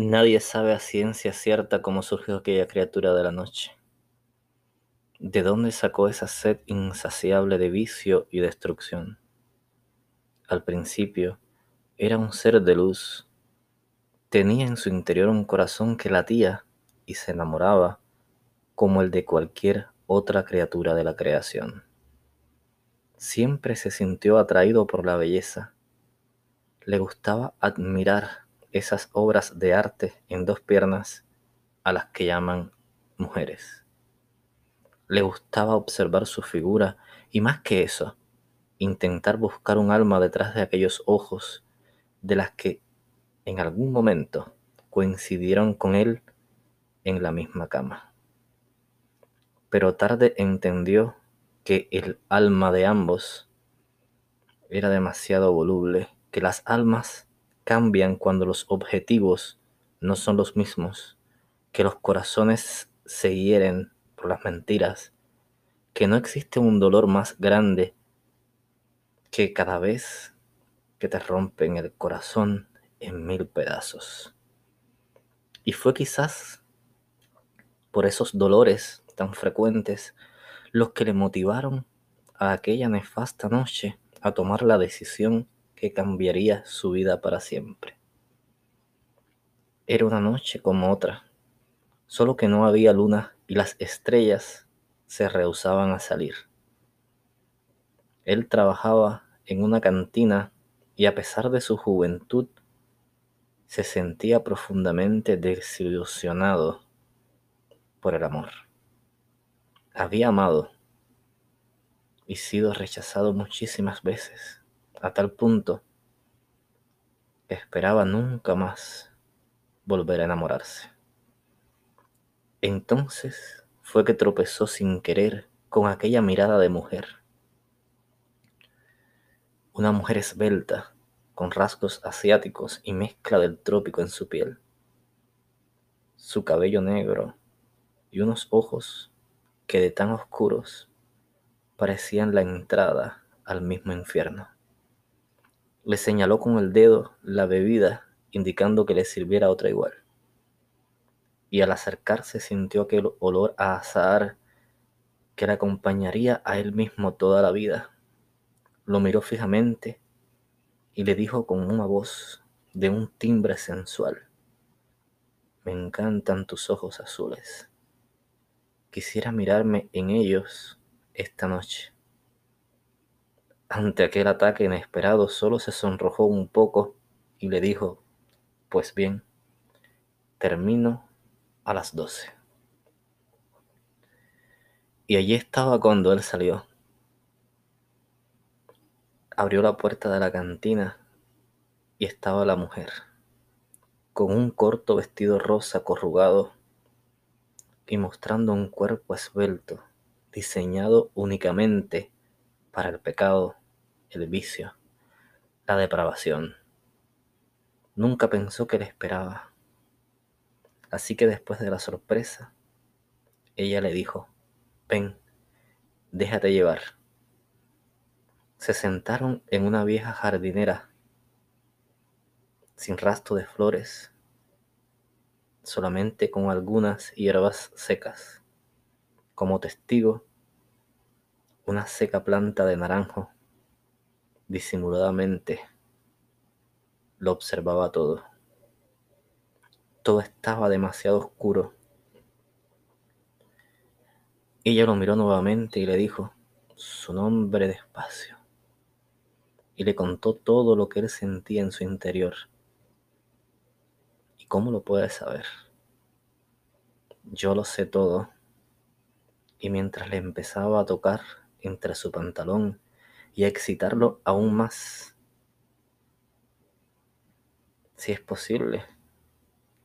Nadie sabe a ciencia cierta cómo surgió aquella criatura de la noche. ¿De dónde sacó esa sed insaciable de vicio y destrucción? Al principio era un ser de luz. Tenía en su interior un corazón que latía y se enamoraba como el de cualquier otra criatura de la creación. Siempre se sintió atraído por la belleza. Le gustaba admirar esas obras de arte en dos piernas a las que llaman mujeres. Le gustaba observar su figura y más que eso, intentar buscar un alma detrás de aquellos ojos de las que en algún momento coincidieron con él en la misma cama. Pero tarde entendió que el alma de ambos era demasiado voluble, que las almas cambian cuando los objetivos no son los mismos, que los corazones se hieren por las mentiras, que no existe un dolor más grande que cada vez que te rompen el corazón en mil pedazos. Y fue quizás por esos dolores tan frecuentes los que le motivaron a aquella nefasta noche a tomar la decisión que cambiaría su vida para siempre. Era una noche como otra, solo que no había luna y las estrellas se rehusaban a salir. Él trabajaba en una cantina y a pesar de su juventud, se sentía profundamente desilusionado por el amor. Había amado y sido rechazado muchísimas veces a tal punto que esperaba nunca más volver a enamorarse. Entonces fue que tropezó sin querer con aquella mirada de mujer. Una mujer esbelta, con rasgos asiáticos y mezcla del trópico en su piel. Su cabello negro y unos ojos que de tan oscuros parecían la entrada al mismo infierno. Le señaló con el dedo la bebida, indicando que le sirviera otra igual. Y al acercarse sintió aquel olor a azahar que le acompañaría a él mismo toda la vida. Lo miró fijamente y le dijo con una voz de un timbre sensual, me encantan tus ojos azules. Quisiera mirarme en ellos esta noche. Ante aquel ataque inesperado solo se sonrojó un poco y le dijo, pues bien, termino a las doce. Y allí estaba cuando él salió. Abrió la puerta de la cantina y estaba la mujer, con un corto vestido rosa corrugado y mostrando un cuerpo esbelto, diseñado únicamente para el pecado el vicio, la depravación. Nunca pensó que le esperaba. Así que después de la sorpresa, ella le dijo, ven, déjate llevar. Se sentaron en una vieja jardinera, sin rastro de flores, solamente con algunas hierbas secas, como testigo, una seca planta de naranjo Disimuladamente lo observaba todo. Todo estaba demasiado oscuro. Ella lo miró nuevamente y le dijo su nombre despacio. Y le contó todo lo que él sentía en su interior. ¿Y cómo lo puedes saber? Yo lo sé todo. Y mientras le empezaba a tocar entre su pantalón y excitarlo aún más. Si es posible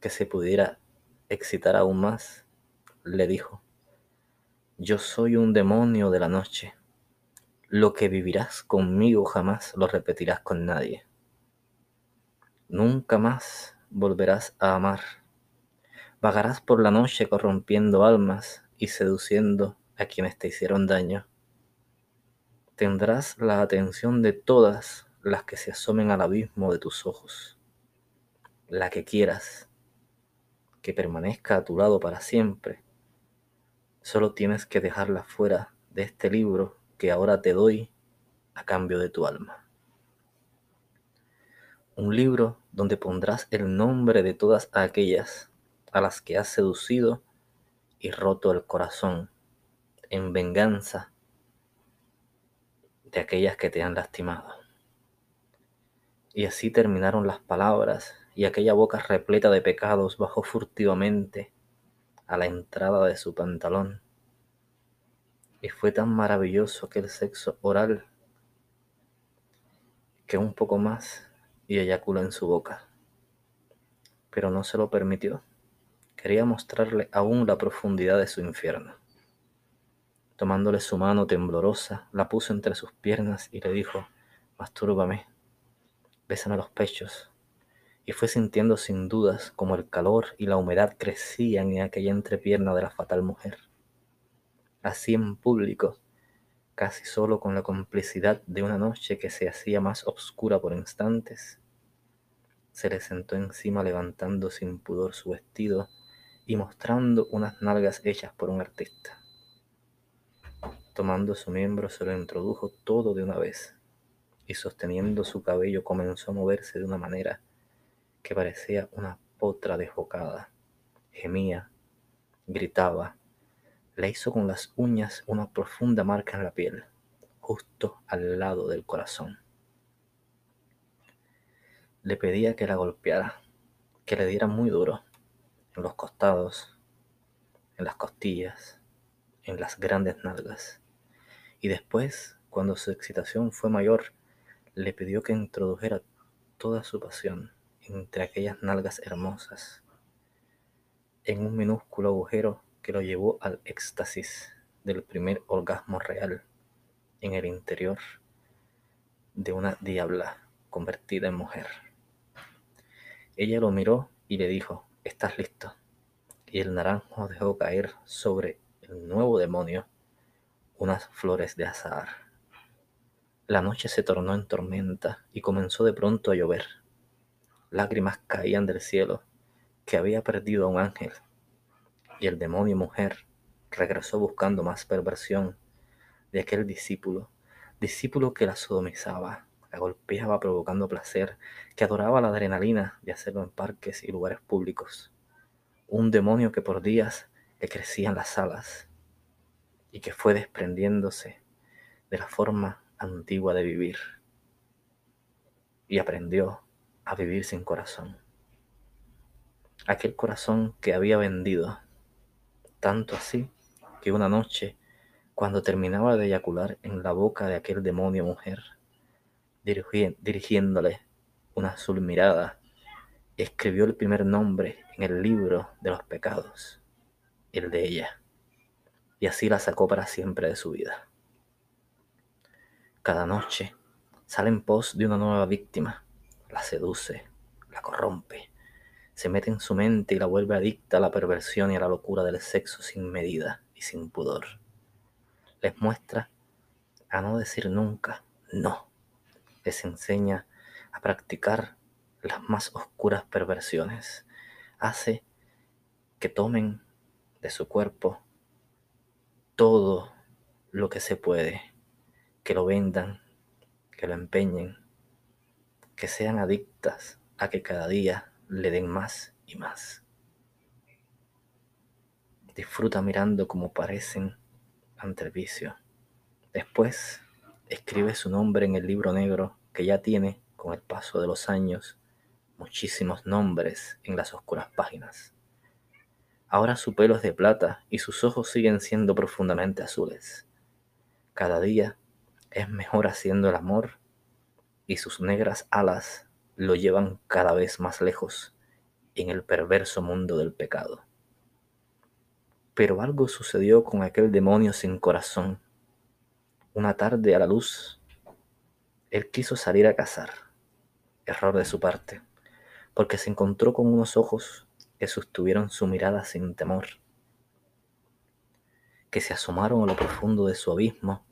que se pudiera excitar aún más, le dijo, yo soy un demonio de la noche. Lo que vivirás conmigo jamás lo repetirás con nadie. Nunca más volverás a amar. Vagarás por la noche corrompiendo almas y seduciendo a quienes te hicieron daño tendrás la atención de todas las que se asomen al abismo de tus ojos, la que quieras, que permanezca a tu lado para siempre, solo tienes que dejarla fuera de este libro que ahora te doy a cambio de tu alma. Un libro donde pondrás el nombre de todas aquellas a las que has seducido y roto el corazón en venganza de aquellas que te han lastimado. Y así terminaron las palabras y aquella boca repleta de pecados bajó furtivamente a la entrada de su pantalón. Y fue tan maravilloso aquel sexo oral que un poco más y eyaculó en su boca. Pero no se lo permitió. Quería mostrarle aún la profundidad de su infierno. Tomándole su mano temblorosa, la puso entre sus piernas y le dijo, Mastúrbame, bésame los pechos. Y fue sintiendo sin dudas como el calor y la humedad crecían en aquella entrepierna de la fatal mujer. Así en público, casi solo con la complicidad de una noche que se hacía más oscura por instantes, se le sentó encima levantando sin pudor su vestido y mostrando unas nalgas hechas por un artista. Tomando su miembro se lo introdujo todo de una vez y sosteniendo su cabello comenzó a moverse de una manera que parecía una potra desbocada. Gemía, gritaba, le hizo con las uñas una profunda marca en la piel, justo al lado del corazón. Le pedía que la golpeara, que le diera muy duro, en los costados, en las costillas, en las grandes nalgas. Y después, cuando su excitación fue mayor, le pidió que introdujera toda su pasión entre aquellas nalgas hermosas, en un minúsculo agujero que lo llevó al éxtasis del primer orgasmo real en el interior de una diabla convertida en mujer. Ella lo miró y le dijo, ¿estás listo? Y el naranjo dejó caer sobre nuevo demonio unas flores de azahar. La noche se tornó en tormenta y comenzó de pronto a llover. Lágrimas caían del cielo, que había perdido a un ángel, y el demonio mujer regresó buscando más perversión de aquel discípulo, discípulo que la sodomizaba, la golpeaba provocando placer, que adoraba la adrenalina de hacerlo en parques y lugares públicos. Un demonio que por días le crecían las alas y que fue desprendiéndose de la forma antigua de vivir y aprendió a vivir sin corazón. Aquel corazón que había vendido, tanto así que una noche, cuando terminaba de eyacular en la boca de aquel demonio mujer, dirigiéndole una azul mirada, escribió el primer nombre en el libro de los pecados, el de ella, y así la sacó para siempre de su vida. Cada noche sale en pos de una nueva víctima, la seduce, la corrompe, se mete en su mente y la vuelve adicta a la perversión y a la locura del sexo sin medida y sin pudor. Les muestra a no decir nunca no les enseña a practicar las más oscuras perversiones. Hace que tomen de su cuerpo todo lo que se puede, que lo vendan, que lo empeñen, que sean adictas a que cada día le den más y más. Disfruta mirando cómo parecen ante el vicio. Después escribe su nombre en el libro negro que ya tiene, con el paso de los años, muchísimos nombres en las oscuras páginas. Ahora su pelo es de plata y sus ojos siguen siendo profundamente azules. Cada día es mejor haciendo el amor y sus negras alas lo llevan cada vez más lejos en el perverso mundo del pecado. Pero algo sucedió con aquel demonio sin corazón una tarde a la luz, él quiso salir a cazar. Error de su parte, porque se encontró con unos ojos que sostuvieron su mirada sin temor, que se asomaron a lo profundo de su abismo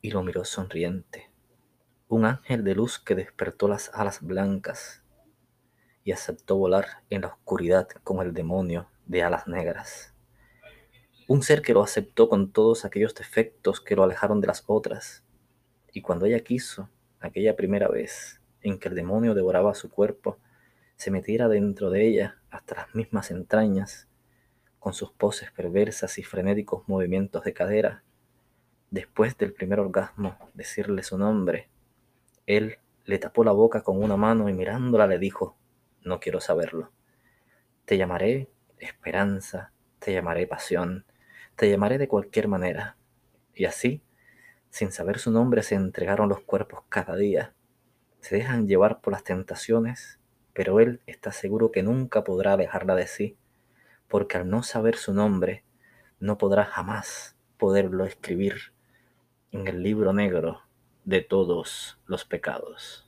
y lo miró sonriente. Un ángel de luz que despertó las alas blancas y aceptó volar en la oscuridad con el demonio de alas negras. Un ser que lo aceptó con todos aquellos defectos que lo alejaron de las otras. Y cuando ella quiso, aquella primera vez en que el demonio devoraba su cuerpo, se metiera dentro de ella hasta las mismas entrañas, con sus poses perversas y frenéticos movimientos de cadera, después del primer orgasmo decirle su nombre, él le tapó la boca con una mano y mirándola le dijo, no quiero saberlo. Te llamaré esperanza, te llamaré pasión, te llamaré de cualquier manera. Y así, sin saber su nombre, se entregaron los cuerpos cada día. Se dejan llevar por las tentaciones, pero él está seguro que nunca podrá alejarla de sí, porque al no saber su nombre, no podrá jamás poderlo escribir en el libro negro de todos los pecados.